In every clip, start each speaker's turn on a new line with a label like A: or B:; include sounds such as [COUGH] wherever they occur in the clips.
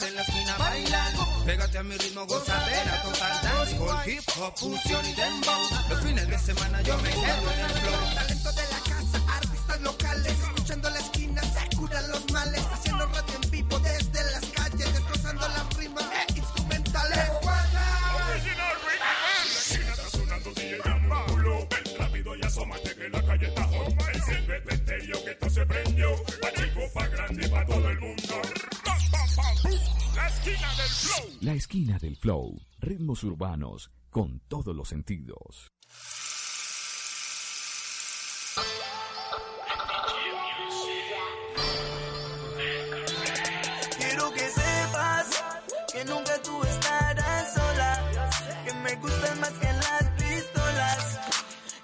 A: En la esquina a bailar Pégate a mi ritmo, gozadera, total dancehall Hip hop, fusión y dembow. Los fines de semana yo me quedo en el flow.
B: Talento de la casa, artistas locales, escuchando la esquina, se curan los males,
C: La esquina del flow.
D: Ritmos urbanos con todos los sentidos.
E: Quiero que sepas que nunca tú estarás sola, que me gustan más que las pistolas.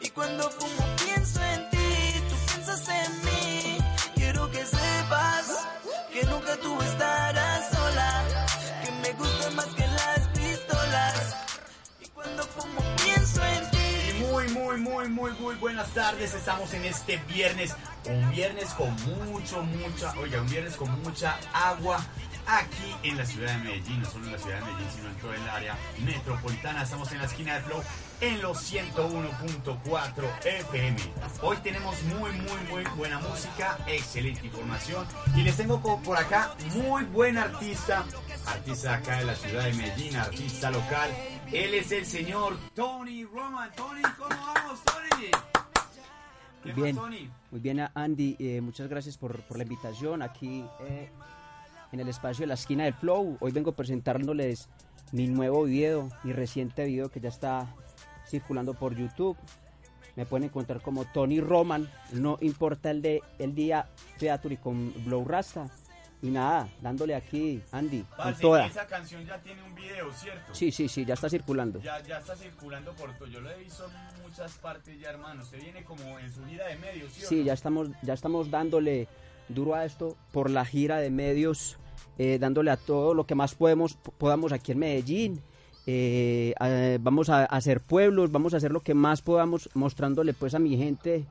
E: Y cuando fumo pienso en ti, tú piensas en mí. Quiero que sepas que nunca tú estarás
F: muy, muy, muy, buenas tardes. Estamos en este viernes. Un viernes con mucho, mucha, oiga, un viernes con mucha agua aquí en la ciudad de Medellín. No solo en la ciudad de Medellín, sino en todo el área metropolitana. Estamos en la esquina de Flow en los 101.4 FM. Hoy tenemos muy, muy, muy buena música, excelente información. Y les tengo por acá muy buen artista. Artista acá de la ciudad de Medellín, artista local. Él es el señor Tony Roman. Tony, ¿cómo vamos, Tony? ¿Qué
G: Bien,
F: más, Tony?
G: muy bien Andy, eh, muchas gracias por, por la invitación aquí eh, en el espacio de la esquina del Flow. Hoy vengo presentándoles mi nuevo video, mi reciente video que ya está circulando por YouTube. Me pueden encontrar como Tony Roman, no importa el de el día Featuri con Blow Rasta. Y nada, dándole aquí, Andy, con toda.
F: esa canción ya tiene un video, ¿cierto?
G: Sí, sí, sí, ya está circulando.
F: Ya, ya está circulando por todo. Yo lo he visto en muchas partes ya, hermano. Usted viene como en su gira de medios, ¿sí?
G: Sí,
F: no?
G: ya estamos, ya estamos dándole duro a esto por la gira de medios, eh, dándole a todo lo que más podemos, podamos aquí en Medellín. Eh, vamos a hacer pueblos, vamos a hacer lo que más podamos, mostrándole pues a mi gente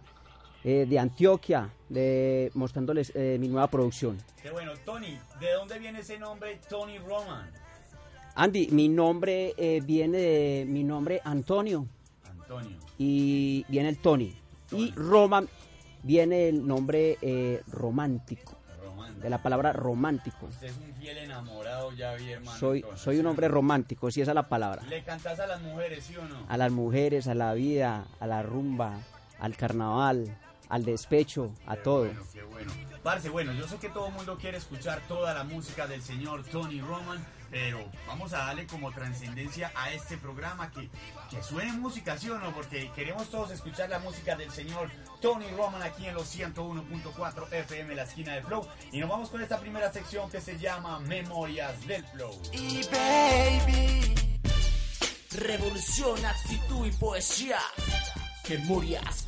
G: eh, de Antioquia, de, mostrándoles eh, mi nueva producción.
F: Qué bueno. Tony, ¿de dónde viene ese nombre Tony Roman?
G: Andy, mi nombre viene de mi nombre Antonio
F: Antonio.
G: y viene el Tony. Y Roman viene el nombre romántico. De la palabra romántico.
F: Usted es un fiel enamorado, ya vi, hermano.
G: Soy,
F: entonces,
G: soy un
F: ¿sí o
G: hombre romántico, si esa es la palabra.
F: ¿Le cantás a las mujeres, sí o no?
G: A las mujeres, a la vida, a la rumba, al carnaval, al despecho, a
F: Qué
G: todo.
F: Bueno, qué bueno. Parce, bueno, yo sé que todo mundo quiere escuchar toda la música del señor Tony Roman, pero vamos a darle como trascendencia a este programa que, que suene música, ¿sí o no? Porque queremos todos escuchar la música del señor Tony Roman aquí en los 101.4 FM, la esquina de Flow. Y nos vamos con esta primera sección que se llama Memorias del Flow.
E: Y baby, revolución, actitud y poesía. Memorias,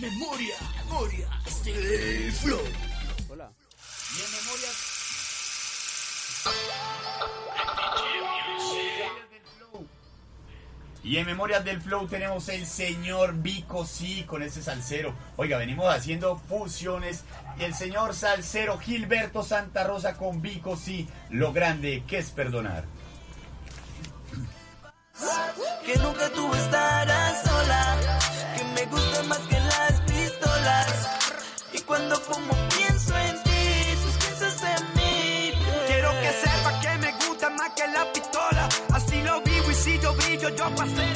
E: memoria, memorias del flow.
G: Hola.
F: Y en Memorias Y en Memorias del Flow tenemos el señor Vico sí con ese salsero. Oiga, venimos haciendo fusiones. Y el señor salsero Gilberto Santa Rosa con Vico sí. Lo grande que es perdonar.
E: Que nunca tú estarás sola, que me gusta más cuando fumo pienso en ti, tú piensas en mí.
A: Quiero que sepa que me gusta más que la pistola Así lo vivo y si yo brillo yo pasé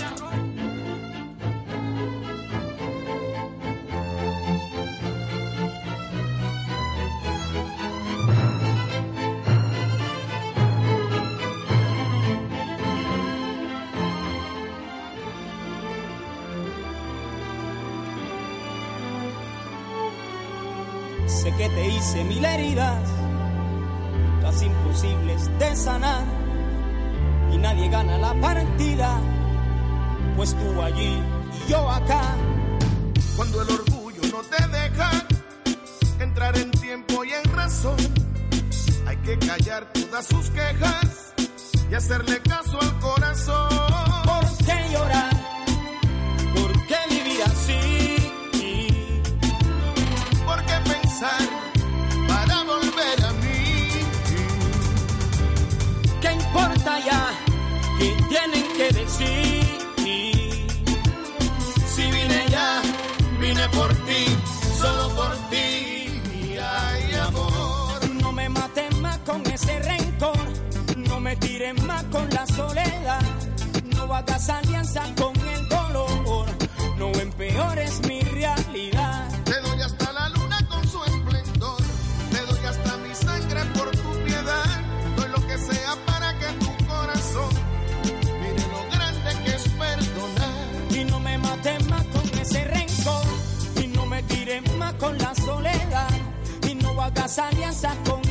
H: Sé que te hice mil heridas, casi imposibles de sanar, y nadie gana la partida, pues tú allí y yo acá.
I: Cuando el orgullo no te deja entrar en tiempo y en razón, hay que callar todas sus quejas y hacerle caso al corazón.
H: ¿Por qué llorar? ¿Por qué vivir así? Importa ya? ¿Qué tienen que decir?
I: Si vine ya, vine por ti, solo por ti. Ay, amor.
H: No me mates más con ese rencor, no me tires más con la soledad, no hagas alianza con y no hagas alianza con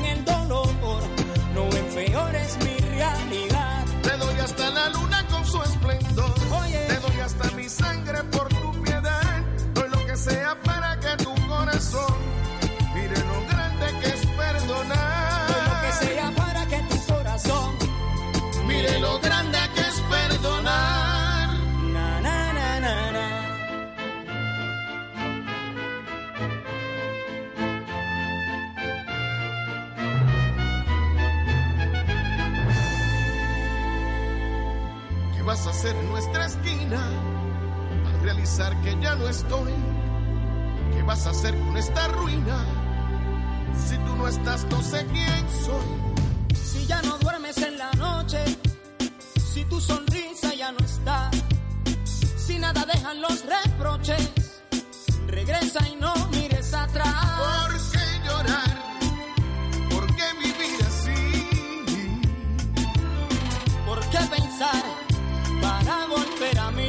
I: ya no estoy? ¿Qué vas a hacer con esta ruina? Si tú no estás, no sé quién soy.
H: Si ya no duermes en la noche, si tu sonrisa ya no está, si nada dejan los reproches, regresa y no mires atrás.
I: ¿Por qué llorar? ¿Por qué vivir así?
H: ¿Por qué pensar para volver a mí?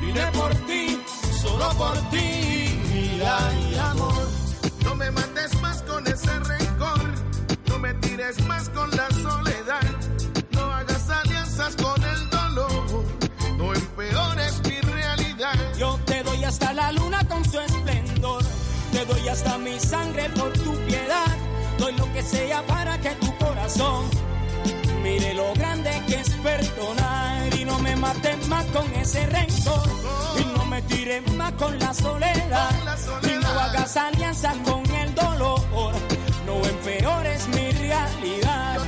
H: Vine por ti, solo por ti, vida y amor.
I: No me mates más con ese rencor, no me tires más con la soledad, no hagas alianzas con el dolor, no empeores mi realidad.
H: Yo te doy hasta la luna con su esplendor, te doy hasta mi sangre por tu piedad, doy lo que sea para que tu corazón mire lo grande que es perdonar y no me mates más con ese rencor y no me tires más con la soledad,
I: Con la soledad.
H: y no hagas alianza con el dolor, no empeores mi realidad.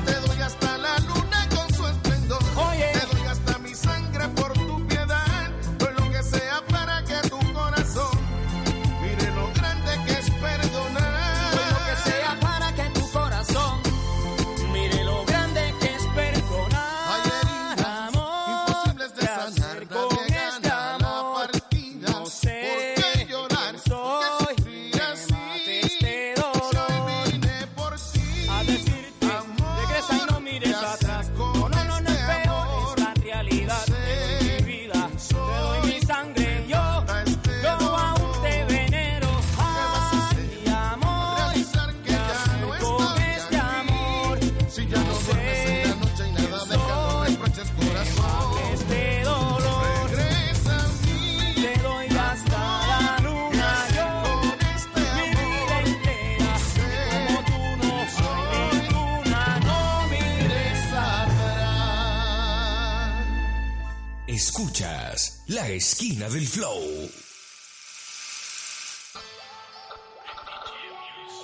J: Esquina del Flow.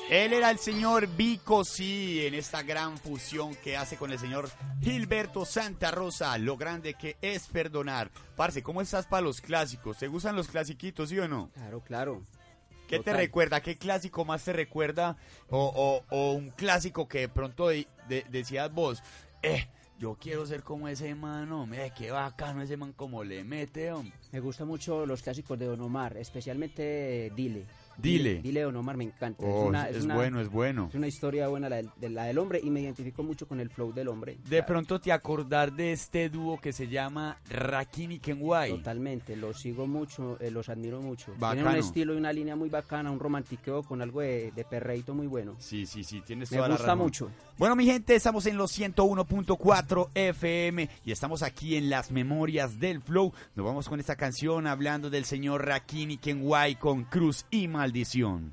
F: Él era el señor Vico, sí, en esta gran fusión que hace con el señor Gilberto Santa Rosa. Lo grande que es perdonar. Parce, ¿cómo estás para los clásicos? ¿Te gustan los clasiquitos, sí o no?
G: Claro, claro.
F: ¿Qué te recuerda? ¿Qué clásico más te recuerda? O, o- o un clásico que de pronto de- de- decías vos, eh, yo quiero ser como ese man, hombre, qué bacano ese man como le mete, hombre.
G: Me gustan mucho los clásicos de Don Omar, especialmente eh, Dile.
F: Dile.
G: Dile, Don Omar, me encanta.
F: Oh, es bueno, es bueno.
G: Es una historia buena la del, de la del hombre y me identifico mucho con el flow del hombre.
F: De pronto te acordar de este dúo que se llama Rakim y Kenway.
G: Totalmente, los sigo mucho, eh, los admiro mucho. Tienen
F: Bacano.
G: un estilo y una línea muy bacana, un romantiqueo con algo de, de perreíto muy bueno.
F: Sí, sí, sí, tienes
G: Me
F: toda la
G: gusta
F: razón.
G: mucho.
F: Bueno, mi gente, estamos en los 101.4 FM y estamos aquí en las memorias del flow. Nos vamos con esta canción hablando del señor Rakim y Kenway con Cruz y Maldición.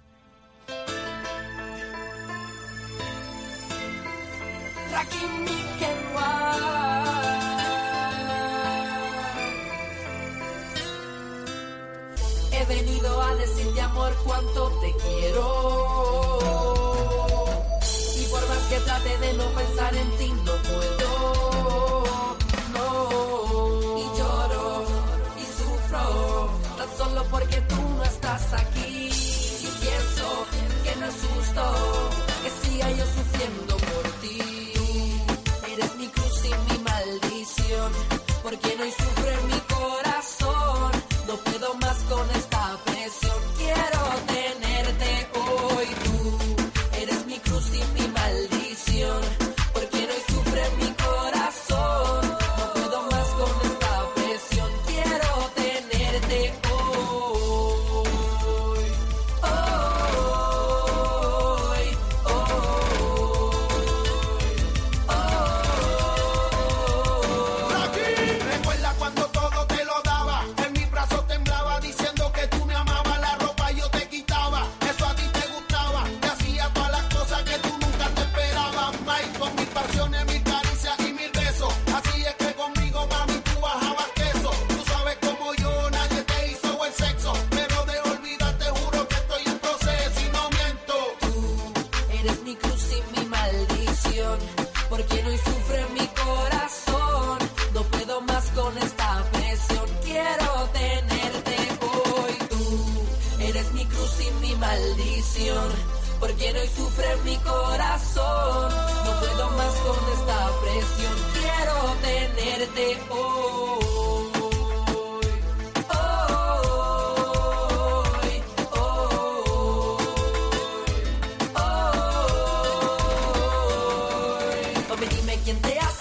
K: He venido a decirte amor cuánto te quiero. Porque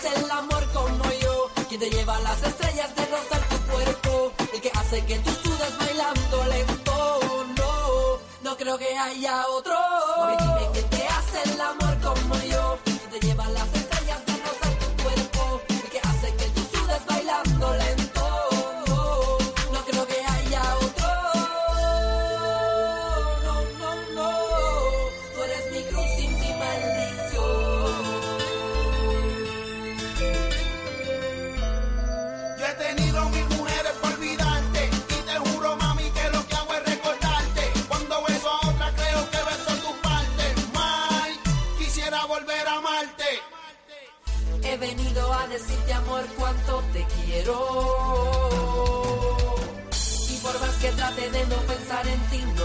L: el
K: amor como yo. Quién te lleva las estrellas de rozar tu cuerpo. El que hace que tú sudes bailando lento. No, no creo que haya otro. Mami, dime quién te hace el amor como yo. Decirte amor cuánto te quiero. Y por más que trate de no pensar en ti, no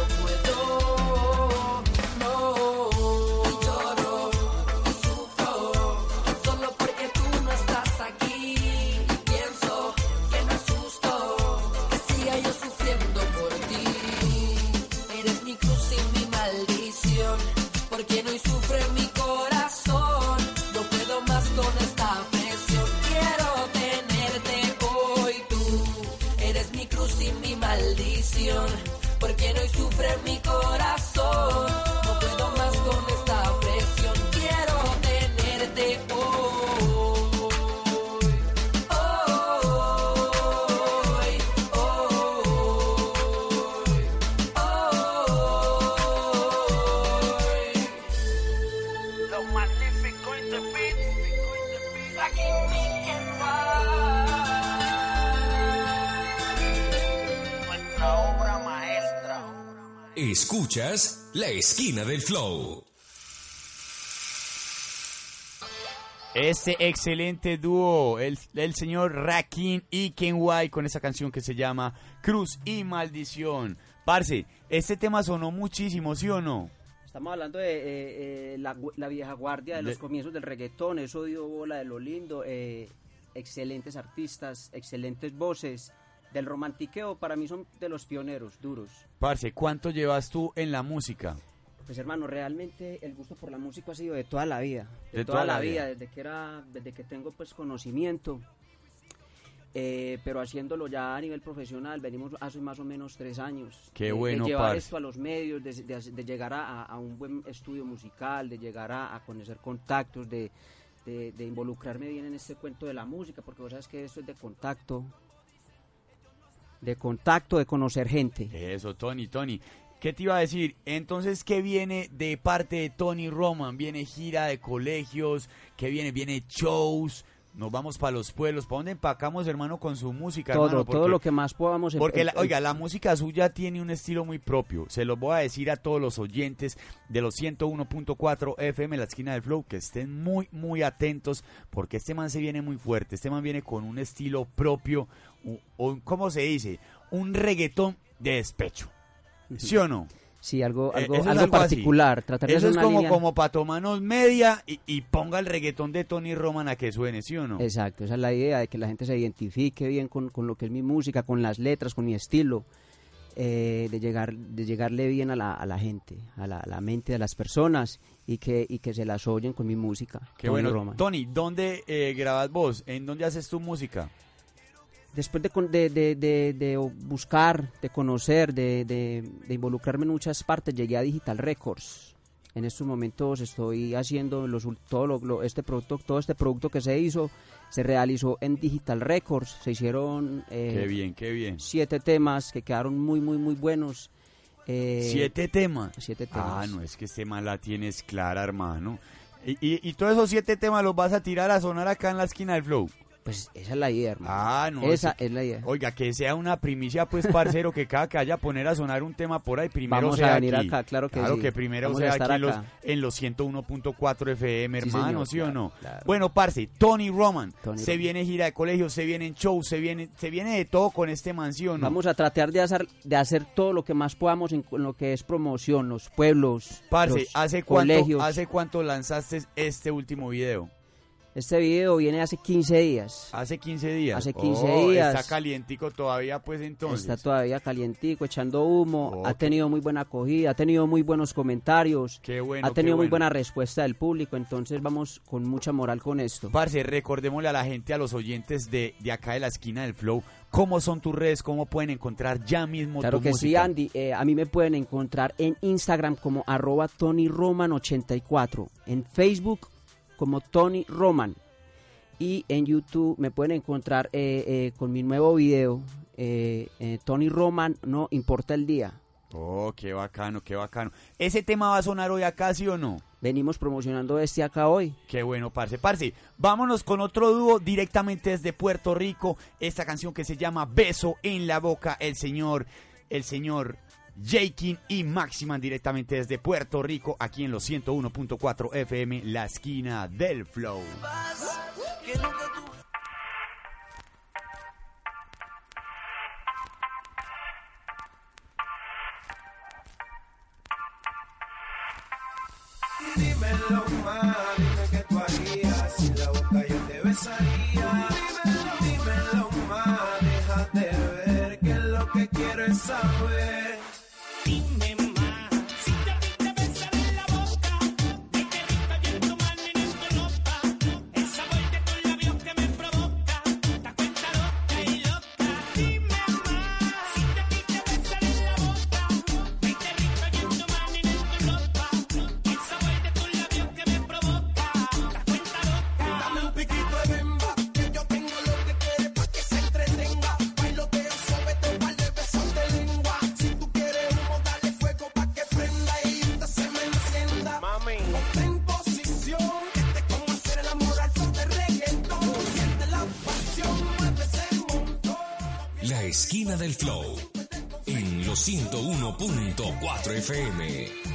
J: Escuchas La Esquina del Flow.
F: Este excelente dúo, el, el señor Rakim y Kenway con esa canción que se llama Cruz y Maldición. Parce, este tema sonó muchísimo, ¿sí o no?
G: Estamos hablando de eh, eh, la, vieja guardia de los comienzos del reggaetón, eso dio bola de lo lindo, eh, excelentes artistas, excelentes voces, Del romantiqueo, para mí son de los pioneros, duros.
F: Parce, ¿cuánto llevas tú en la música?
G: Pues hermano, realmente el gusto por la música ha sido de toda la vida, de,
F: De
G: toda,
F: toda
G: la
F: la
G: vida,
F: vida.
G: desde que era, desde que tengo pues conocimiento. Eh, pero haciéndolo ya a nivel profesional, venimos hace más o menos tres años.
F: Qué
G: de-
F: bueno,
G: De llevar
F: parce.
G: esto a los medios, de, llegar a, a un buen estudio musical, de llegar a, a conocer contactos, de, de- de involucrarme bien en este cuento de la música, porque vos sabes que esto es de contacto, de contacto, de conocer gente.
F: Eso, Tony, Tony. ¿Qué te iba a decir? Entonces, ¿qué viene de parte de Tony Roman? ¿Viene gira de colegios? ¿Qué viene? ¿Viene shows? Nos vamos para los pueblos. ¿Para dónde empacamos, hermano, con su música,
G: Todo,
F: hermano?
G: todo
F: Porque-
G: lo que más podamos... em-
F: Porque, la-
G: em-
F: oiga, la música suya tiene un estilo muy propio. Se los voy a decir a todos los oyentes de los 101.4 FM, la esquina del Flow, que estén muy, muy atentos, porque este man se viene muy fuerte. Este man viene con un estilo propio, u- o, ¿cómo se dice? Un reggaetón de despecho. ¿Sí o no?
G: Sí, algo,
F: Eh,
G: algo, algo particular. Tratar de
F: Eso
G: hacer
F: es
G: una
F: como,
G: línea-
F: como para tomarnos media y, y ponga el reggaetón de Tony Roman a que suene, ¿sí o no?
G: Exacto, esa es la idea, de que la gente se identifique bien con, con lo que es mi música, con las letras, con mi estilo, eh, de, llegar, de llegarle bien a la, a la gente, a la, a la mente de las personas y que, y que se las oyen con mi música.
F: Qué
G: Tony
F: bueno.
G: Roman.
F: Tony, ¿dónde eh, grabas vos? ¿En dónde haces tu música?
G: Después de, de, de- buscar, de conocer, de, involucrarme en muchas partes, llegué a Digital Records. En estos momentos estoy haciendo los, todo lo- lo- este producto, todo este producto que se hizo, se realizó en Digital Records. Se hicieron eh,
F: Qué bien, qué bien.
G: siete temas que quedaron muy, muy, muy buenos. Eh,
F: ¿Siete temas?
G: Siete
F: Ah,
G: temas.
F: no, es que este tema la tienes clara, hermano. Y, y, y todos esos siete temas los vas a tirar a sonar acá en la esquina del Flow.
G: Pues esa es la idea, hermano.
F: Ah, no.
G: Esa es la idea.
F: Oiga, que sea una primicia, pues, parcero, que cada que haya a poner a sonar un tema por ahí, primero
G: Vamos
F: sea
G: a venir
F: aquí.
G: acá, claro que sí.
F: que primero
G: Vamos
F: sea aquí en los,
G: acá.
F: en los 101.4 FM,
G: Sí,
F: hermano,
G: señor,
F: ¿sí o
G: claro,
F: no?
G: claro.
F: Bueno, parce, Tony Roman,
G: Tony
F: se
G: Roman.
F: viene gira de colegio, se viene en show, se viene, se viene de todo con este mansión, ¿no?
G: Vamos a tratar de hacer, de hacer todo lo que más podamos en, en lo que es promoción, los pueblos,
F: Parce,
G: los
F: ¿hace cuánto. ¿hace cuánto lanzaste este último video?
G: Este video viene hace 15 días.
F: Hace 15 días.
G: Hace 15
F: Oh,
G: días.
F: Está calientico todavía, pues entonces.
G: Está todavía calientico, echando humo.
F: Oh,
G: ha tenido muy buena acogida, ha tenido muy buenos comentarios.
F: Qué bueno,
G: ha tenido
F: qué
G: muy buena respuesta del público. Entonces vamos con mucha moral con esto.
F: Parce, recordémosle a la gente, a los oyentes de, de acá de la esquina del Flow, cómo son tus redes, cómo pueden encontrar ya mismo
G: Claro
F: tu
G: que sí. Andy. Eh, a mí me pueden encontrar en Instagram como arroba TonyRoman84, en Facebook como Tony Roman y en YouTube me pueden encontrar eh, eh, con mi nuevo video, eh, Tony Roman, no importa el día.
F: Oh, qué bacano, qué bacano. ¿Ese tema va a sonar hoy acá, sí o no?
G: Venimos promocionando este acá hoy.
F: Qué bueno, parce. Parce, vámonos con otro dúo directamente desde Puerto Rico. Esta canción que se llama Beso en la Boca. El señor, el señor Jakin y Maximan directamente desde Puerto Rico, aquí en los 101.4 FM, la esquina del Flow.
E: que
L: Dímelo más, dime qué tú harías si la boca yo te besaría. Dímelo, dímelo más, déjate ver que lo que quiero es saber.
J: Esquina del Flow. En los 101.4 FM.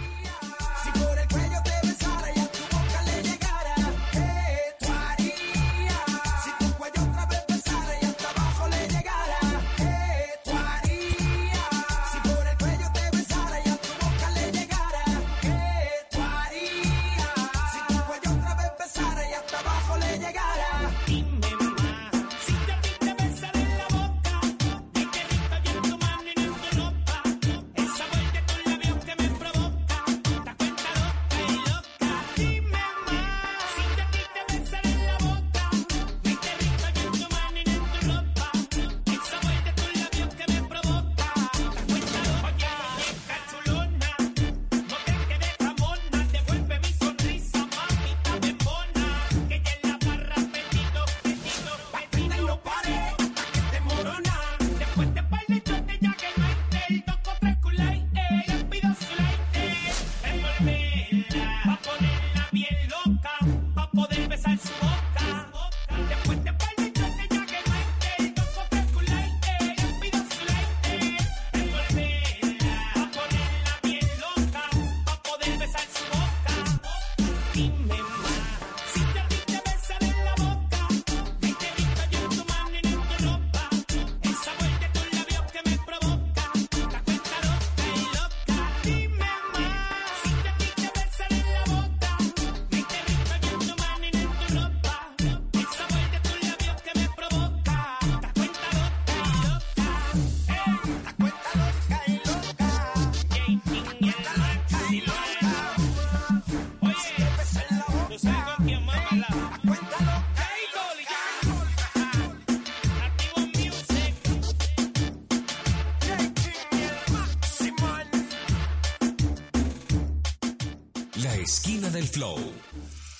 J: Del flow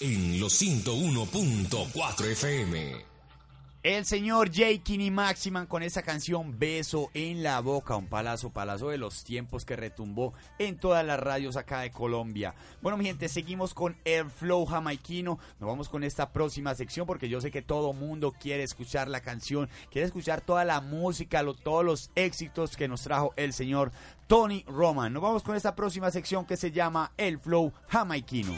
J: en los 101.4 FM.
F: El señor Jakin y Maximan con esa canción Beso en la boca, un palazo, palazo de los tiempos que retumbó en todas las radios acá de Colombia. Bueno, mi gente, seguimos con el flow jamaiquino. Nos vamos con esta próxima sección porque yo sé que todo mundo quiere escuchar la canción, quiere escuchar toda la música, lo- todos los éxitos que nos trajo el señor Tony Roman. Nos vamos con esta próxima sección que se llama el flow jamaiquino.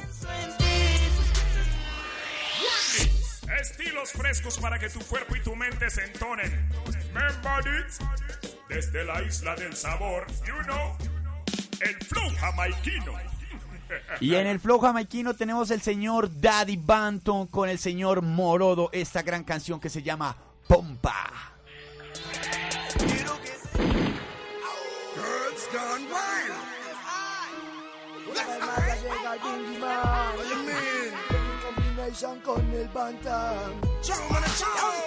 B: Estilos frescos para que tu cuerpo y tu mente se entonen. Desde la isla del sabor, you know, el flow jamaiquino.
F: Y en el flow jamaiquino tenemos el señor Daddy Banton con el señor Morodo, esta gran canción que se llama Pompa.
L: Gone wild. What you mean?
M: Combination con el bantam.
L: Chow, man, a chow.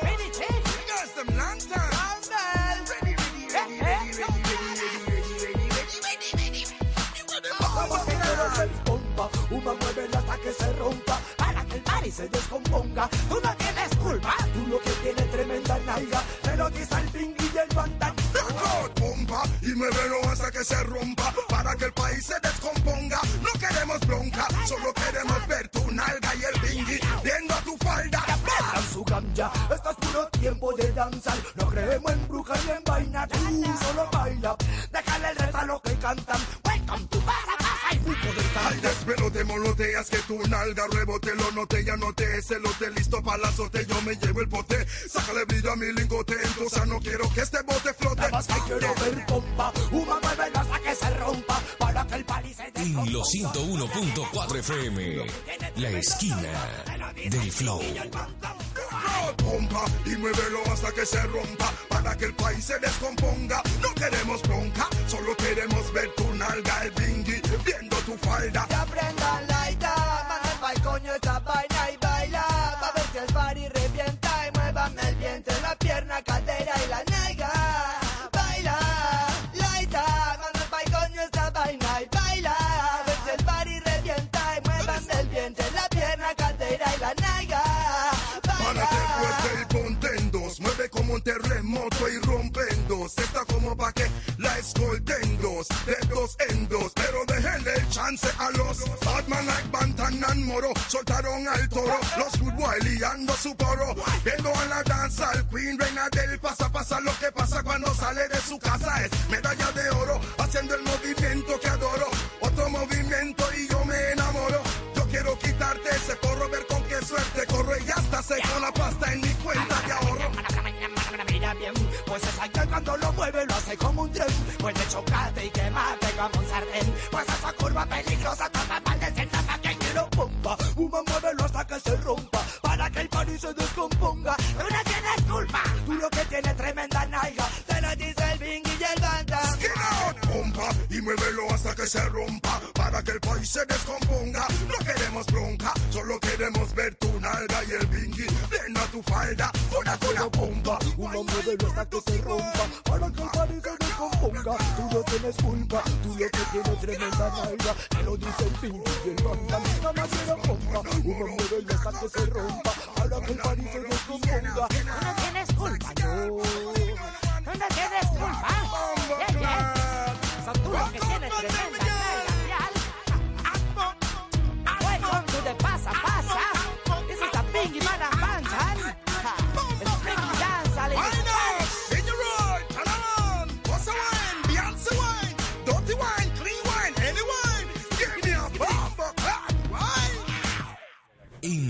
L: Girls, them long time. Ready, ready, ready, ready, ready, ready, ready, ready, ready, ready,
M: que quiero ver pompa, una mueve hasta que se rompa, para que el party se descomponga. Tú no tienes culpa, tú lo que tienes tremenda nalga, te lo dice el pingui y el bantam.
L: Y muévelo hasta que se rompa para que el país se descomponga. No queremos bronca, solo queremos ver tu nalga y el bingui viendo tu falda.
M: Aprendan su ganja, esto es puro tiempo de danzar. No creemos en brujas ni en vaina, tú solo baila. Déjale el resto a los que cantan. Welcome to Pasa y
L: Al despelote moloteas que tu nalga rebote lo note ya note ese lote listo para la azote yo me llevo el pote sácale brillo a mi lingote entonces no quiero que este bote flote.
M: Nada más que quiero ver pompa, una mueve hasta que se rompa, para que el party se
J: En los 101.4 FM, la esquina del flow.
L: Y muévelo hasta que se rompa para que el país se descomponga. No queremos bronca solo queremos ver tu nalga el bingui viendo tu falda.
M: Que aprendan la idea, pa'l coño esta vaina
L: escolten dos. De dos en dos. Pero déjenle el chance a los Batman like Bantan and Moro. Soltaron al toro. Los Good Boy liando su coro. Viendo a la danza al Queen, reina del pasa pasa. Lo que pasa cuando sale de su casa es medalla de oro. Haciendo el movimiento que adoro. Otro movimiento y yo me enamoro. Yo quiero quitarte ese porro, ver con qué suerte corro y ya está seco la pasta en mi cuenta de ahorro.
M: Pues es aquel cuando lo mueve lo hace como un tren. Como un. Pues esa curva peligrosa toda mal descenda pa' que quiero pompa. Uma muévelo hasta que se rompa, para que el party se descomponga. Tú no tienes culpa, tú lo que tienes tremenda nalga. Te lo dice el bingui y el banda.
L: Pompa, y muévelo hasta que se rompa, para que el país se descomponga. No queremos bronca, solo queremos ver tu nalga y el bingui, viendo tu falda, una una pompa.
M: Uma muévelo hasta que se rompa, para que el tienes culpa, tú lo que tienes tremenda nalga. Te lo dice el bingui y el banda. Nada más quiero pompa, uma muévelo hasta que se rompa, que el party se descomponga. Tú no tienes culpa, no. Tú no tienes culpa.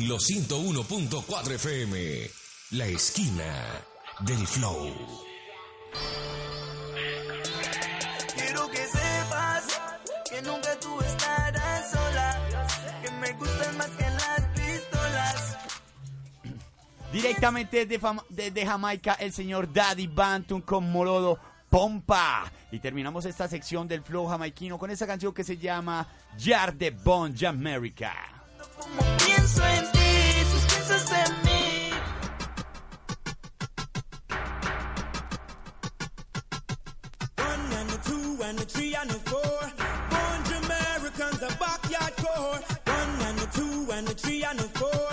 J: En los 101.4 FM, la esquina del flow.
E: Quiero que sepas que nunca tú estarás sola. Que me gustan más que las pistolas.
F: Directamente desde, Fama- desde Jamaica, el señor Daddy Banton con Morodo Pompa. Y terminamos esta sección del flow jamaiquino con esa canción que se llama Yard de Bon Jamaica.
N: And the two and the three and the four.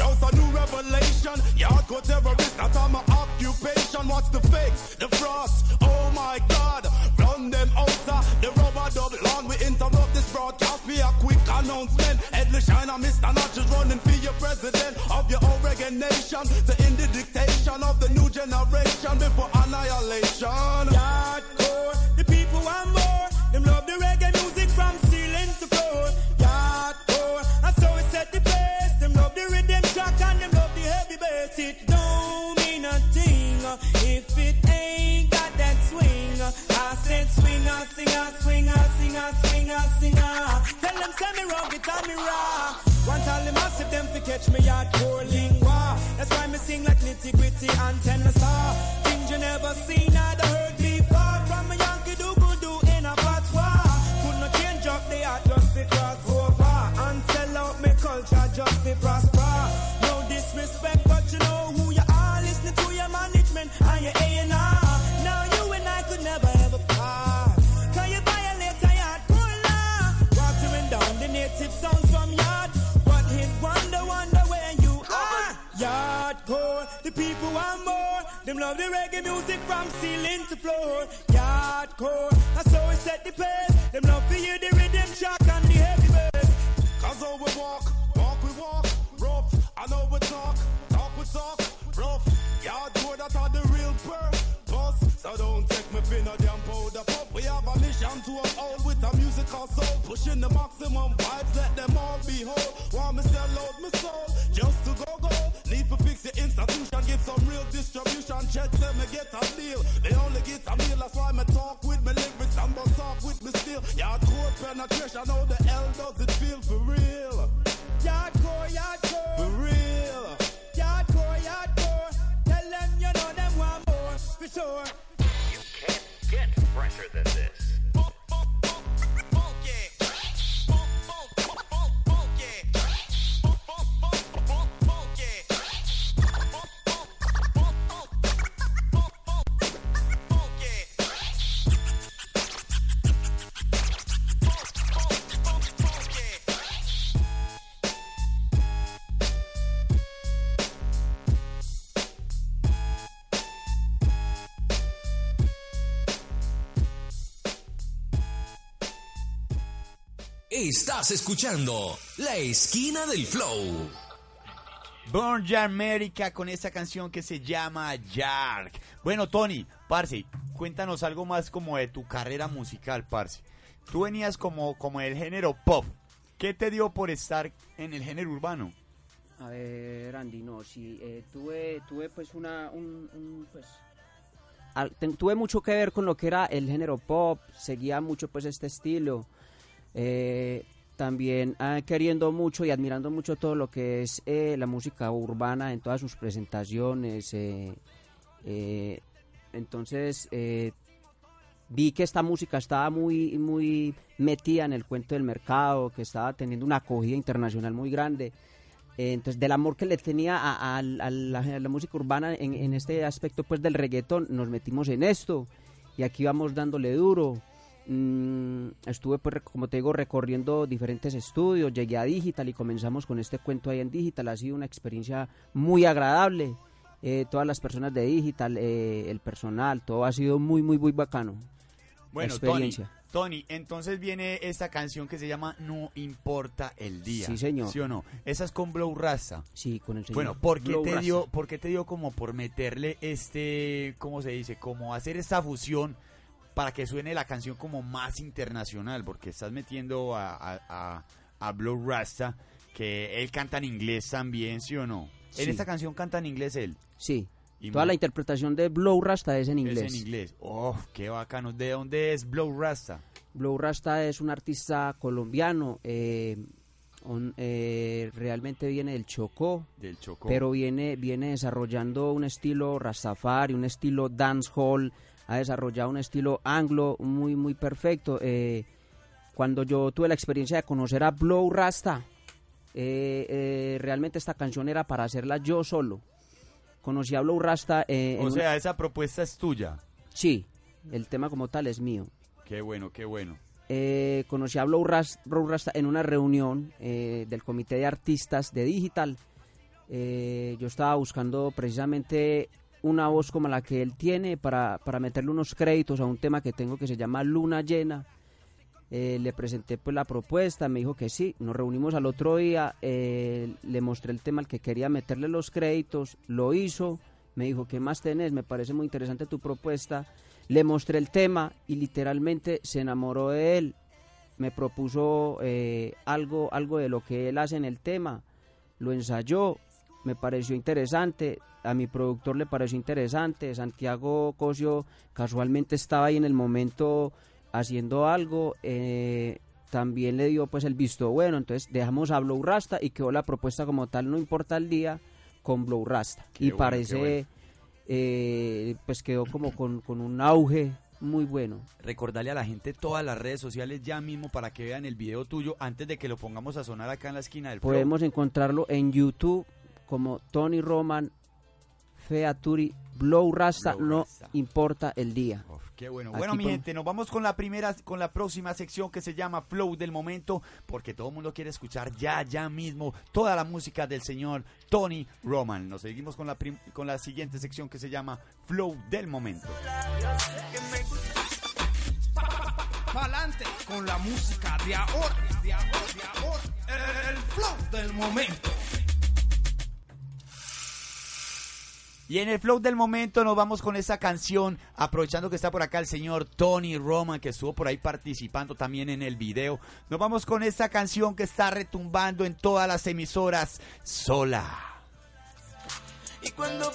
O: Accident, yo, it's a new revelation. Y'all Hardcore terrorist, that's on my occupation. What's the fake? The frost. Oh my god, run them out the rubber double on. We interrupt this broadcast. Be a quick announcement. Headless Shiner, Mr. Notch is running for your president of your reggae nation. To end the dictation of the new generation before annihilation.
N: Yardcore, the people want more. Them love the reggae singer. Tell them send me it on me raw. Want all the massive them to catch me hardcore lingua. That's why me sing like nitty gritty antenna star. Them love the reggae music from ceiling to floor. Yardcore, that's how we set the pace. Them love to hear the rhythm track and the heavy bass.
O: Cause how we walk, walk we walk, rough. I know we talk, talk we talk, rough. Yard door that are the real purpose. So don't take me pin a damn powder puff. We have a mission to uphold with a musical soul. Pushing the maximum vibes, let them all be whole. Want me sell out my soul, just to go go. To your institution, get some real distribution. Check them and get a deal. They only get a meal, that's why me talk with me lyrics and bust off with me still. Yard core penetration, I know the hell does it
J: Estás escuchando La Esquina del Flow.
F: Born America con esta canción que se llama Yark. Bueno, Tony, parce, cuéntanos algo más como de tu carrera musical, parce. Tú venías como, como del género pop. ¿Qué te dio por estar en el género urbano?
G: A ver, Andy, no, sí, eh, tuve, tuve pues una, un, un, pues, al- ten- tuve mucho que ver con lo que era el género pop, seguía mucho pues este estilo, eh, también ah, queriendo mucho y admirando mucho todo lo que es eh, la música urbana en todas sus presentaciones, eh, eh, entonces eh, vi que esta música estaba muy, muy metida en el cuento del mercado, que estaba teniendo una acogida internacional muy grande. Entonces, del amor que le tenía a, a- a la, a la música urbana en, en este aspecto pues del reggaetón, nos metimos en esto y aquí vamos dándole duro. Mm, estuve, pues, como te digo, recorriendo diferentes estudios, llegué a Digital y comenzamos con este cuento ahí en Digital. Ha sido una experiencia muy agradable. Eh, todas las personas de Digital, eh, el personal, todo ha sido muy, muy, muy bacano.
F: Bueno,
G: experiencia.
F: Tony, Tony, entonces viene esta canción que se llama No importa el día.
G: Sí, señor.
F: ¿Sí o no? Esa es con Blow Rasta.
G: Sí, con el señor.
F: Bueno, ¿por qué,
G: Blow
F: te dio, ¿por qué te dio como por meterle este, ¿cómo se dice? Como hacer esta fusión para que suene la canción como más internacional, porque estás metiendo a, a, a, a Blow Rasta, que él canta en inglés también, ¿sí o no? En esta canción canta en inglés él.
G: Sí.
F: Y
G: Toda la interpretación de Blow Rasta es en inglés.
F: Es en inglés. Oh, qué bacano. ¿De dónde es Blow Rasta?
G: Blow Rasta es un artista colombiano, eh, un- eh, realmente viene del Chocó,
F: Del Chocó.
G: pero viene, viene desarrollando un estilo Rastafari, un estilo dancehall, ha desarrollado un estilo anglo muy, muy perfecto. Eh, cuando yo tuve la experiencia de conocer a Blow Rasta, eh, eh, realmente esta canción era para hacerla yo solo. Conocí a Blow Rasta. en
F: O
G: una-
F: sea, esa propuesta es tuya.
G: Sí, el tema como tal es mío.
F: Qué bueno, qué bueno.
G: Conocí a Blow Ras- Blow Rasta en una reunión del Comité de Artistas de Digital. Eh, yo estaba buscando precisamente una voz como la que él tiene para, para meterle unos créditos a un tema que tengo que se llama Luna Llena. Eh, le presenté pues la propuesta, me dijo que sí, nos reunimos al otro día, eh, le mostré el tema al que quería meterle los créditos, lo hizo, me dijo, ¿qué más tenés? Me parece muy interesante tu propuesta. Le mostré el tema y literalmente se enamoró de él. Me propuso eh, algo, algo de lo que él hace en el tema. Lo ensayó, me pareció interesante. A mi productor le pareció interesante. Santiago Cosio casualmente estaba ahí en el momento haciendo algo. eh, también le dio pues el visto bueno. Entonces dejamos a Blow Rasta y quedó la propuesta como tal, no importa el día, con Blow Rasta.
F: Qué
G: y
F: bueno,
G: parece
F: bueno.
G: eh, pues quedó como con, con un auge muy bueno.
F: Recordarle a la gente todas las redes sociales ya mismo para que vean el video tuyo antes de que lo pongamos a sonar acá en la esquina del.
G: Podemos encontrarlo en YouTube como Tony Roman, Featuri, Blow Rasta,
F: Blow
G: no
F: Rasta.
G: importa el día.
F: Qué bueno.
G: Aquí
F: Bueno, mi gente, nos vamos con la primera, con la próxima sección que se llama Flow del momento, porque todo el mundo quiere escuchar ya, ya mismo toda la música del señor Tony Roman. Nos seguimos con la prim- con la siguiente sección que se llama Flow del momento.
A: Pa'lante con la música de ahora, de ahora, de ahora. El flow del momento.
F: Y en el flow del momento nos vamos con esa canción, aprovechando que está por acá el señor Tony Roman, que estuvo por ahí participando también en el video. Nos vamos con esa canción que está retumbando en todas las emisoras, sola.
E: Y cuando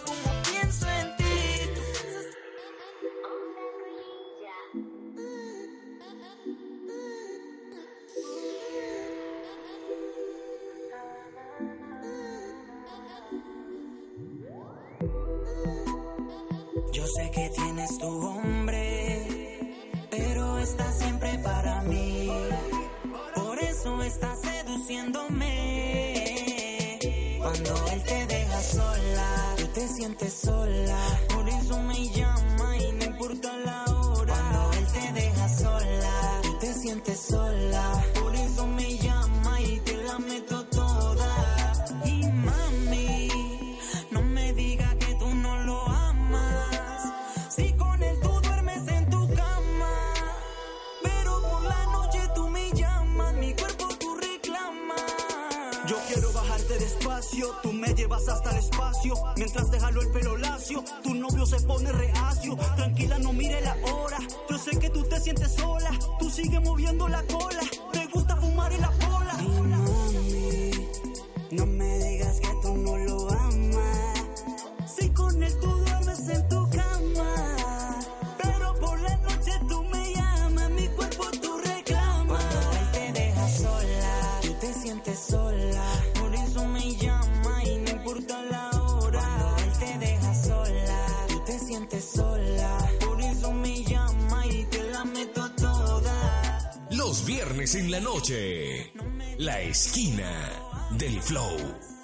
P: Cuando él te deja sola, tú te sientes sola.
Q: Llevas hasta el espacio. Mientras te jalo el pelo lacio, tu novio se pone reacio. Tranquila, no mire la hora. Yo sé que tú te sientes sola, tú sigues moviendo En la
P: noche. La
J: esquina del flow.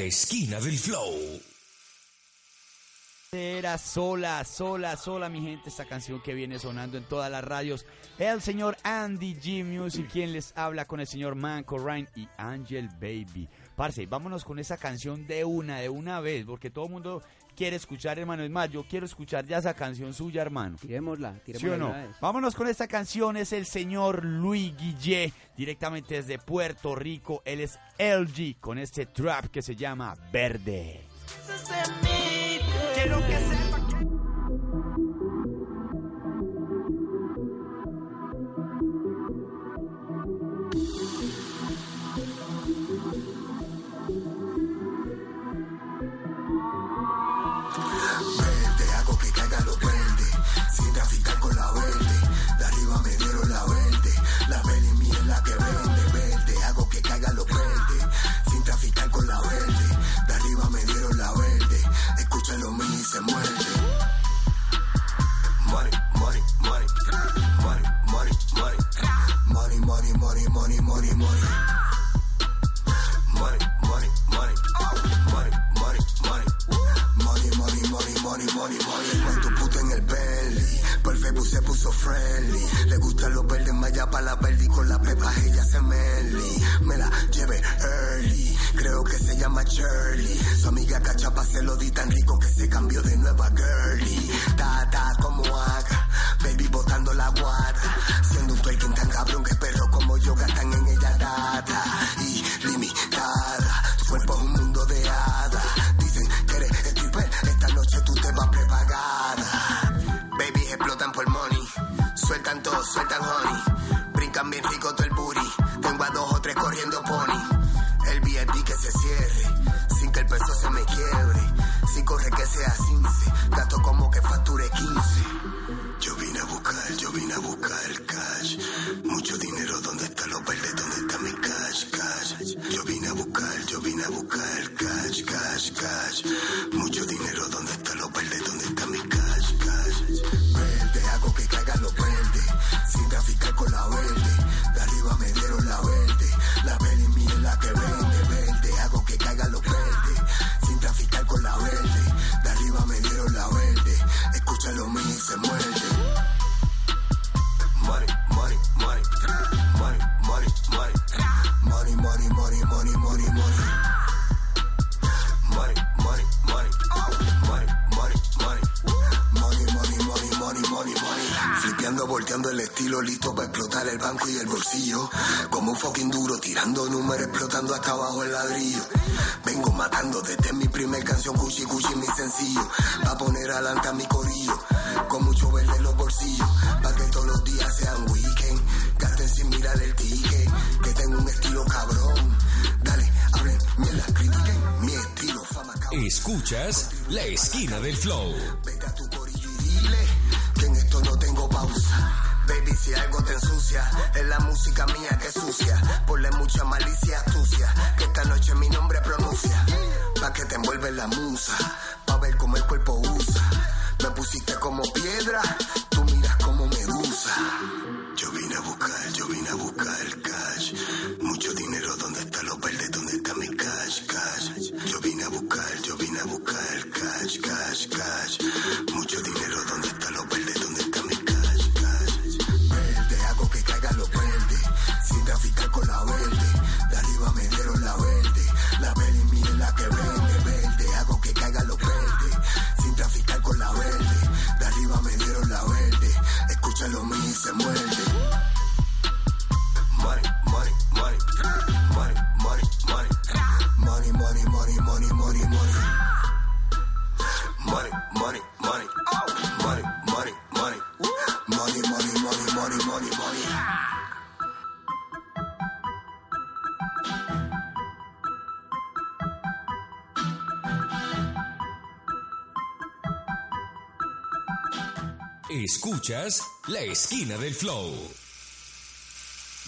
J: Esquina del Flow.
F: Era sola, sola, sola, mi gente, esta canción que viene sonando en todas las radios. El señor Andy G Music, quien les habla con el señor Manco Ryan y Angel Baby. Parce, vámonos con esa canción de una, de una vez, porque todo el mundo quiere escuchar, hermano. Es más, yo quiero escuchar ya esa canción suya, hermano.
G: Tirémosla,
F: ¿Sí
G: tirémosla.
F: o no? Vámonos con esta canción, es el señor Luis Guillé, directamente desde Puerto Rico. Él es LG con este trap que se llama Verde.
R: Quiero que sepa
S: bolsillo. Como un fucking duro, tirando números, explotando hasta abajo el ladrillo. Vengo matando desde mi primer canción, Gucci, Gucci, mi sencillo. Pa' poner adelante a mi corillo. Con mucho verde en los bolsillos. Pa' que todos los días sean weekend. Gasten sin mirar el ticket. Que tengo un estilo cabrón. Dale, hablen, mierda, critiquen. Mi estilo, fama, cabrón.
J: Escuchas La Esquina del Flow.
S: Dile que en esto no tengo pausa. Si algo te ensucia, es la música mía que sucia. Ponle mucha malicia astucia, que esta noche mi nombre pronuncia. Pa' que te envuelve la musa, pa' ver cómo el cuerpo usa. Me pusiste como piedra, tú miras como medusa. Yo vine a buscar, yo vine a buscar el cash. Mucho dinero, ¿dónde están los verdes? ¿Dónde está mi cash, cash? Yo vine a buscar, yo vine a buscar el cash, cash, cash.
J: Escuchas La Esquina del Flow.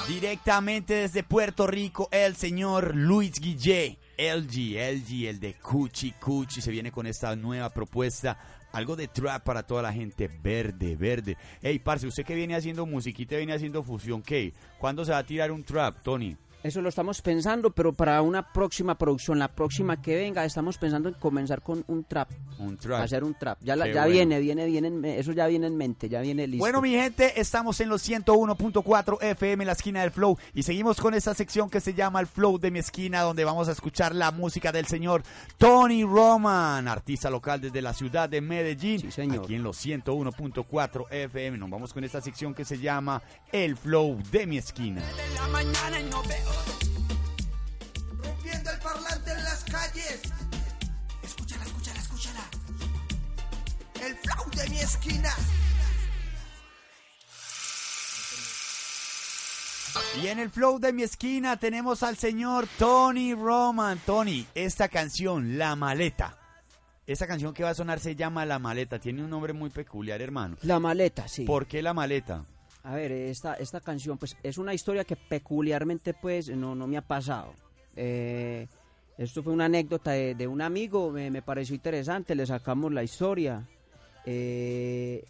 F: Directamente desde Puerto Rico, el señor Luis Guillé. LG, LG, el de Cuchi Cuchi, se viene con esta nueva propuesta. Algo de trap para toda la gente verde, verde. Ey, parce, usted que viene haciendo musiquita, viene haciendo fusión, ¿qué? ¿Cuándo se va a tirar un trap, Tony?
G: Eso lo estamos pensando, pero para una próxima producción, la próxima que venga, estamos pensando en comenzar con un trap.
F: Un trap.
G: Hacer un trap. Ya, la- ya
F: bueno.
G: viene, viene, viene, eso ya viene en mente, ya viene listo.
F: Bueno, mi gente, estamos en los 101.4 FM, la esquina del Flow, y seguimos con esta sección que se llama el Flow de mi esquina, donde vamos a escuchar la música del señor Tony Roman, artista local desde la ciudad de Medellín, aquí en los 101.4 FM. Nos vamos con esta sección que se llama el Flow de mi esquina.
E: la mañana y no veo. Rompiendo el parlante en las calles. Escúchala, escúchala, escúchala. El flow de mi esquina.
F: Y en el flow de mi esquina tenemos al señor Tony Roman. Tony, esta canción, La Maleta. Esta canción que va a sonar se llama La Maleta. Tiene un nombre muy peculiar, hermano.
G: La maleta, sí.
F: ¿Por qué La Maleta?
G: A ver, esta, esta canción, pues, es una historia que peculiarmente, pues, no, no me ha pasado. Eh, esto fue una anécdota de, de un amigo, me, me pareció interesante, le sacamos la historia. Eh,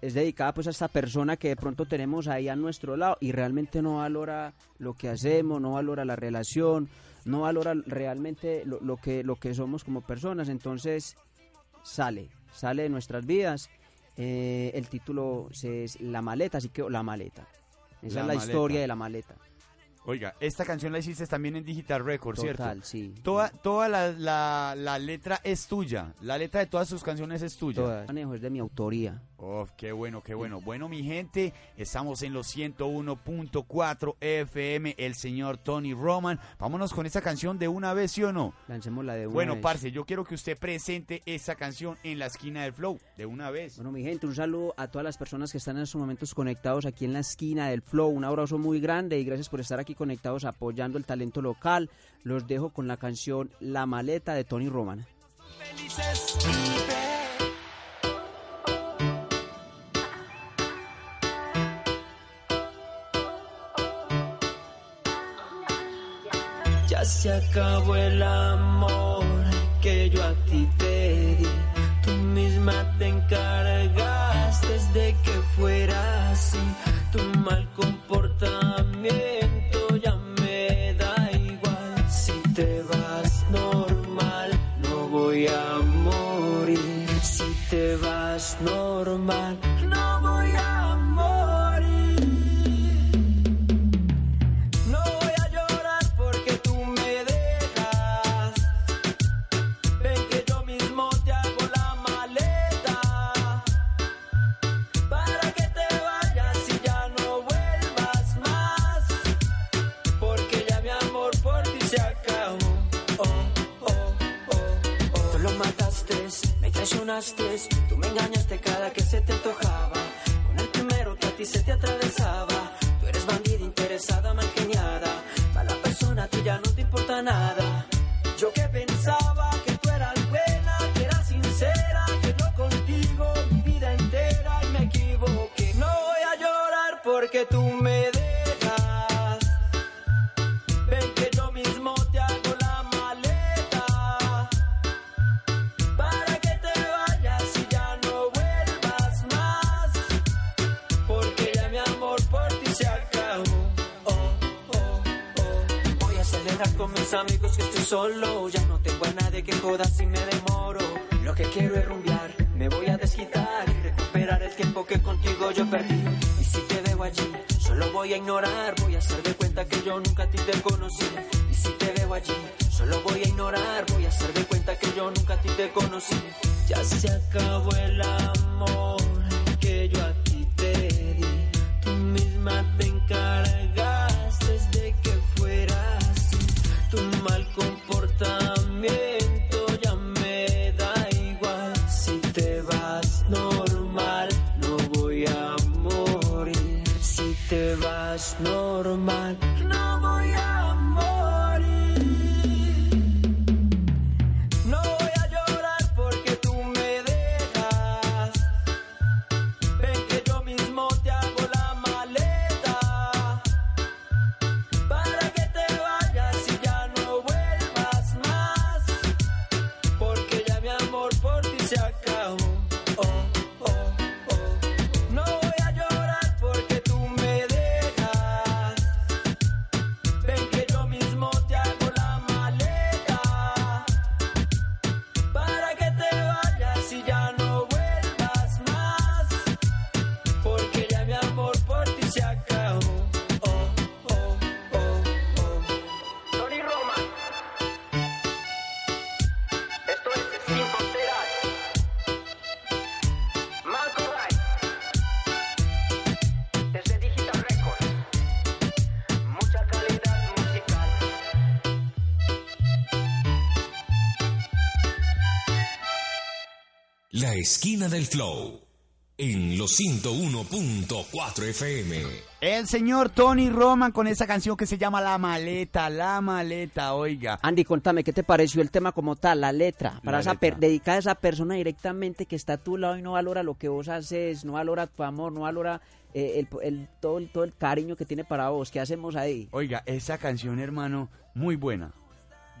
G: es dedicada, pues, a esta persona que de pronto tenemos ahí a nuestro lado y realmente no valora lo que hacemos, no valora la relación, no valora realmente lo, lo que, lo que somos como personas. Entonces, sale, sale de nuestras vidas. Eh, el título es La maleta, así que La maleta. Esa
F: La
G: es la
F: maleta.
G: historia de la maleta.
F: Oiga, esta canción la hiciste también en Digital Records, ¿cierto?
G: Total, sí.
F: Toda, toda la, la- la letra es tuya. La letra de todas sus canciones es tuya.
G: Todas. Manejo es de mi autoría.
F: Oh, qué bueno, qué bueno. Bueno, mi gente, estamos en los 101.4 FM, el señor Tony Roman. Vámonos con esta canción de una vez, ¿sí o no?
G: Lancémosla de una
F: Bueno,
G: vez.
F: parce, yo quiero que usted presente esa canción en la esquina del flow, de una vez.
G: Bueno, mi gente, un saludo a todas las personas que están en estos momentos conectados aquí en la esquina del Flow. Un abrazo muy grande y gracias por estar aquí conectados apoyando el talento local. Los dejo con la canción La maleta de Tony Roman.
E: Felices
H: Ya se acabó el amor que yo a ti te di. Tú misma te encargaste de que fuera así. Tu mal comportamiento ya me da igual. Si te vas normal, no voy a morir. Si te vas normal, Tú me engañaste cada que se te antojaba. Con el primero que a ti se te atravesaba. Tú eres bandida interesada, mal geniada. Mala persona, a ti ya no te importa nada. Yo que pensaba solo. Ya no tengo a nadie que joda si me demoro. Lo que quiero es rumbear, me voy a desquitar y recuperar el tiempo que contigo yo perdí. Y si te veo allí, solo voy a ignorar. Voy a hacer de cuenta que yo nunca a ti te conocí. Y si te veo allí, solo voy a ignorar. Voy a hacer de cuenta que yo nunca a ti te conocí. Ya se acabó
J: esquina del flow. En los 101.4 FM.
F: El señor Tony Roman con esa canción que se llama La Maleta, La Maleta, oiga.
G: Andy, contame, ¿qué te pareció el tema como tal, la letra? Para
F: La
G: esa
F: letra.
G: per- dedicada a esa persona directamente que está a tu lado y no valora lo que vos haces, no valora tu amor, no valora eh, el, el- todo, el, todo el cariño que tiene para vos. ¿Qué hacemos ahí?
F: Oiga, esa canción, hermano, muy buena.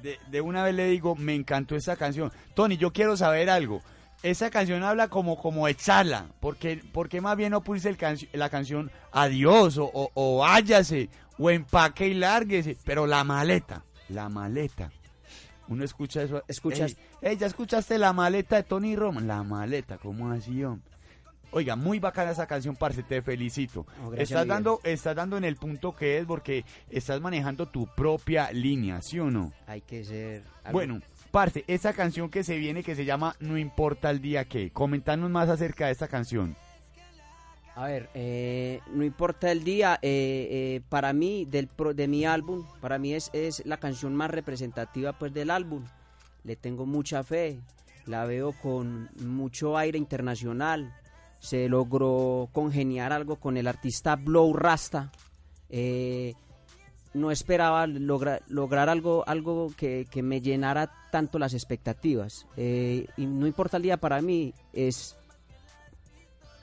F: De, de una vez le digo, me encantó esa canción. Tony, yo quiero saber algo. Esa canción habla como, como echarla. porque ¿Por qué más bien no pusiste el canci- la canción adiós o, o, o váyase o empaque y lárguese? Pero la maleta, la maleta. Uno escucha eso.
G: Escuchas-
F: Ey, ey, ¿ya escuchaste la maleta de Tony Roman? La maleta, ¿cómo así, hombre? Oiga, muy bacana esa canción, parce, te felicito.
G: Oh,
F: estás dando, estás dando en el punto que es porque estás manejando tu propia línea, ¿sí o no?
G: Hay que ser... algo-
F: Bueno, parce, esa canción que se viene que se llama No importa el día que. Comentanos más acerca de esta canción.
G: A ver, eh, no importa el día, eh, eh, para mí, del pro- de mi álbum, para mí es, es la canción más representativa pues del álbum. Le tengo mucha fe, la veo con mucho aire internacional. Se logró congeniar algo con el artista Blow Rasta. No esperaba logra- lograr algo, algo que, que me llenara tanto las expectativas. Eh, y no importa el día para mí, es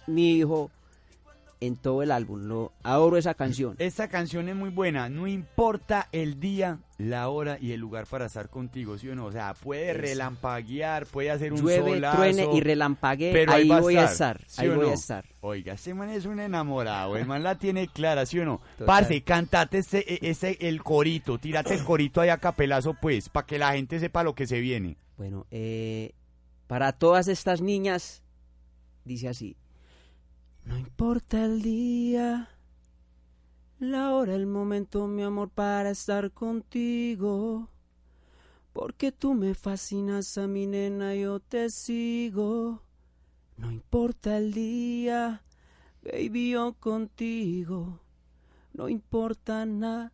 G: mi hijo en todo el álbum. Lo adoro esa canción.
F: Esta canción es muy buena. No importa el día, la hora y el lugar para estar contigo, ¿sí o no? O sea, puede relampaguear, puede hacer un
G: Llueve,
F: solazo,
G: truene y relampaguee,
F: pero
G: ahí
F: va
G: voy a estar,
F: ¿sí
G: ahí voy a estar.
F: Oiga, ese man es un enamorado, el man la [LAUGHS] tiene clara, ¿sí o no?
G: Total.
F: Parce, cantate ese, e- ese, el corito, tírate el corito ahí a capelazo, pues, para que la gente sepa lo que se viene.
G: Bueno, eh, para todas estas niñas, dice así. No importa el día, la hora, el momento, mi amor, para estar contigo. Porque tú me fascinas a mi nena, yo te sigo. No importa el día, baby, yo contigo. No importa nada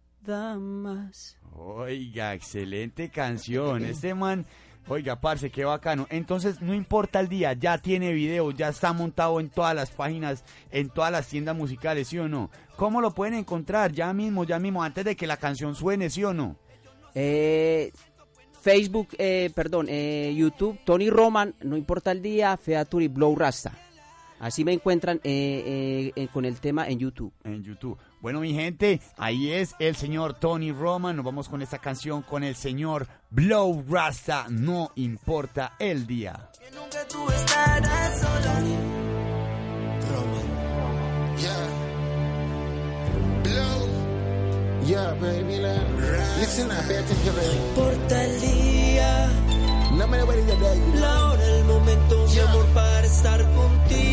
G: más.
F: Oiga, excelente canción. Este man, oiga, parce, qué bacano. Entonces, no importa el día, ya tiene video, ya está montado en todas las páginas, en todas las tiendas musicales, ¿sí o no? ¿Cómo lo pueden encontrar? Ya mismo, ya mismo, antes de que la canción suene, ¿sí o no?
G: Eh, Facebook, eh, perdón, eh, YouTube, Tony Roman, no importa el día, Feature y Blow Rasta. Así me encuentran eh, eh, eh, con el tema en YouTube.
F: En YouTube. Bueno, mi gente, ahí es el señor Tony Roman. Nos vamos con esta canción con el señor Blow Rasta. No importa el día.
E: Nunca tú estarás sola.
I: Yeah, baby, like, listen up, pay attention, baby.
H: importa el día,
I: No matter what you do,
H: la hora, el momento, mi amor, para estar contigo.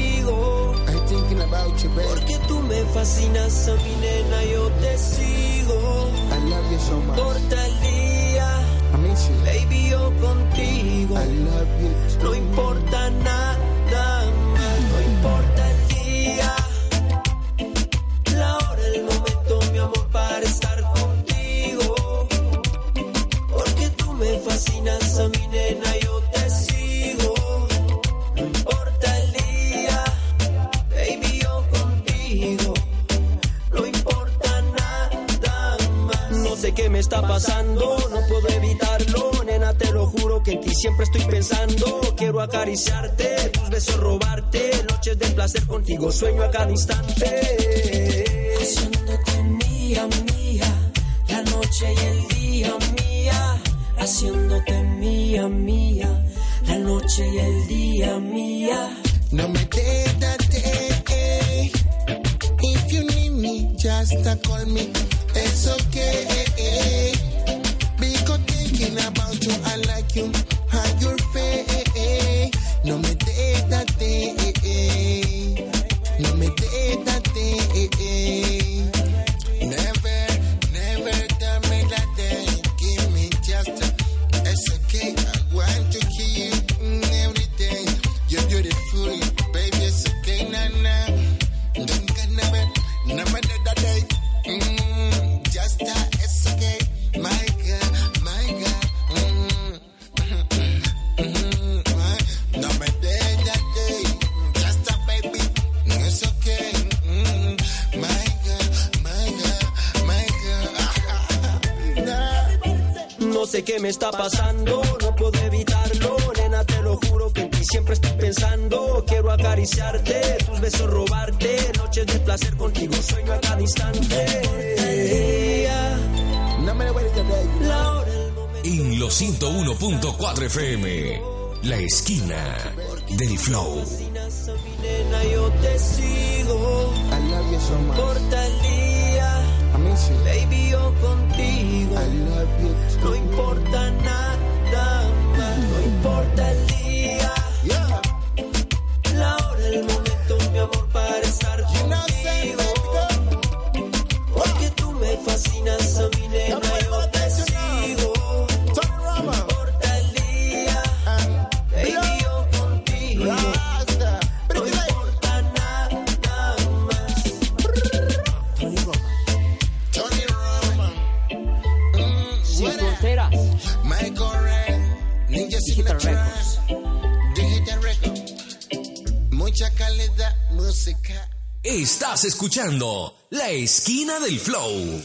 I: About you.
H: Porque tú me fascinas a mi nena, yo te sigo.
I: I love you so much.
H: el día,
I: I miss you.
H: baby, yo contigo.
I: I love you. too.
H: No importa nada me está pasando, no puedo evitarlo, nena, te lo juro que en ti siempre estoy pensando. Quiero acariciarte, tus besos robarte, noches de placer contigo, sueño a cada instante. Haciéndote mía, mía, la noche y el día mía, haciéndote mía, mía, la noche
T: y el día mía.
I: No me that day. If you need me, just call me. It's okay. Eh, eh. Because thinking about you, I like you. How your face. Eh, no me
J: 101.4 FM, la esquina del flow.
T: yo te sigo. No importa el día, baby, yo contigo. No importa
J: Estás escuchando la esquina del flow.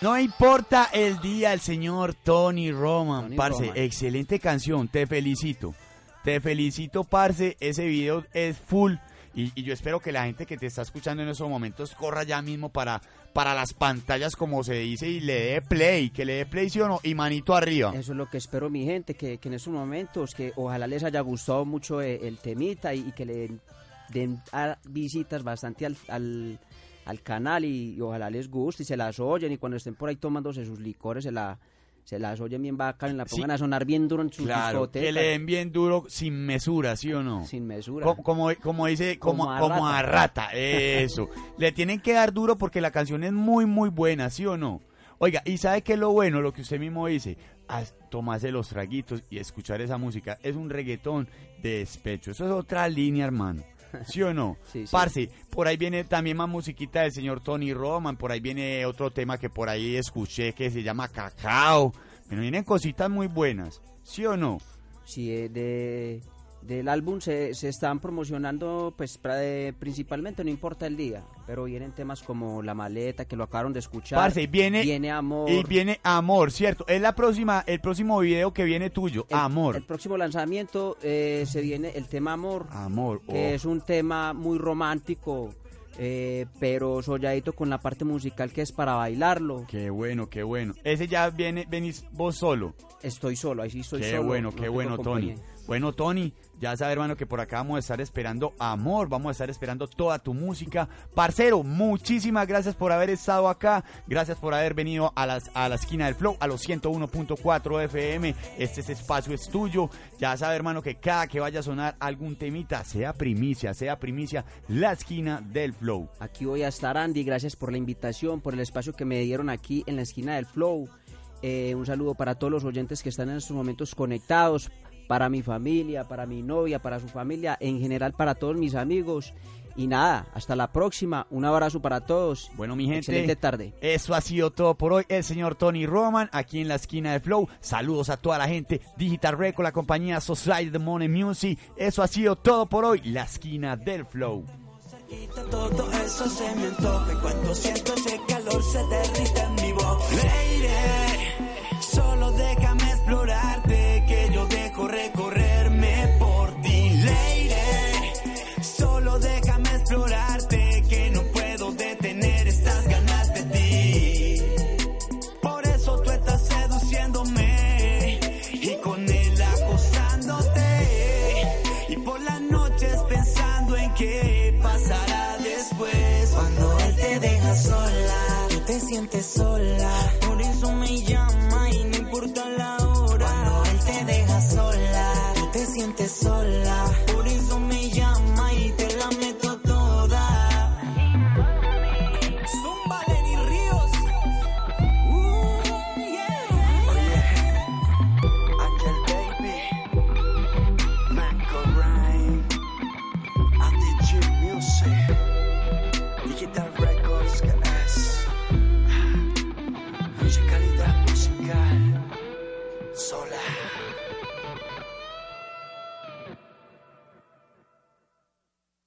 F: No importa el día, el señor Tony Roman.
G: Tony
F: parce,
G: Roman.
F: excelente canción, te felicito. Te felicito, parce. Ese video es full. Y, y yo espero que la gente que te está escuchando en esos momentos corra ya mismo para, para las pantallas, como se dice, y le dé play. Que le dé play, sí o no, y manito arriba.
G: Eso es lo que espero, mi gente, que, que en esos momentos, que ojalá les haya gustado mucho eh, el, temita y, y que le den, den a- visitas bastante al, al, al canal y, y ojalá les guste y se las oyen y cuando estén por ahí tomándose sus licores se, la, se las oyen bien bacán y la
F: Sí.
G: pongan a sonar bien duro en sus
F: Claro,
G: discotecas.
F: que le den bien duro, sin mesura, ¿sí o no?
G: Sin mesura.
F: Co- Como, como dice, como,
G: Como a
F: como
G: rata.
F: a rata, eso. [LAUGHS] Le tienen que dar duro porque la canción es muy, muy buena, ¿sí o no? Oiga, ¿y sabe qué es lo bueno? Lo que usted mismo dice, tomarse los traguitos y escuchar esa música. Es un reggaetón de despecho. Eso es otra línea, hermano. ¿Sí o no?
G: Sí, sí.
F: Parce, por ahí viene también más musiquita del señor Tony Roman, por ahí viene otro tema que por ahí escuché que se llama Cacao. Pero vienen cositas muy buenas, ¿sí o no?
G: Sí, eh, de, del álbum se, se están promocionando, pues eh, principalmente, no importa el día, pero vienen temas como La Maleta, que lo acabaron de escuchar.
F: Parce, viene,
G: Viene Amor.
F: Y viene Amor, ¿cierto? Es la próxima, el próximo video que viene tuyo,
G: El-
F: Amor.
G: El próximo lanzamiento eh, se viene el tema Amor,
F: Amor,
G: que
F: oh.
G: es un tema muy romántico, eh, pero solladito con la parte musical que es para bailarlo.
F: Qué bueno, qué bueno. Ese ya viene, venís vos solo.
G: Estoy solo, ahí sí estoy
F: qué
G: solo.
F: bueno,
G: no
F: qué bueno, Tony. Bueno, Tony, ya sabes, hermano, que por acá vamos a estar esperando amor, vamos a estar esperando toda tu música. Parcero, muchísimas gracias por haber estado acá, gracias por haber venido a, las, a la esquina del flow, a los 101.4 FM. Este, este espacio es tuyo. Ya sabes, hermano, que cada que vaya a sonar algún temita, sea primicia, sea primicia, la esquina del flow.
G: Aquí voy a estar, Andy. Gracias por la invitación, por el espacio que me dieron aquí en la esquina del Flow. Eh, un saludo para todos los oyentes que están en estos momentos conectados, para mi familia, para mi novia, para su familia, en general para todos mis amigos. Y nada, hasta la próxima. Un abrazo para todos.
F: Bueno, mi gente.
G: Excelente tarde.
F: Eso ha sido todo por hoy. El señor Tony Roman, aquí en la esquina de Flow. Saludos a toda la gente. Digital Record, la compañía Society The Money Music. Eso ha sido todo por hoy. La esquina del Flow.
Q: Todo eso se me cuando siento ese calor se derrite en mi boca.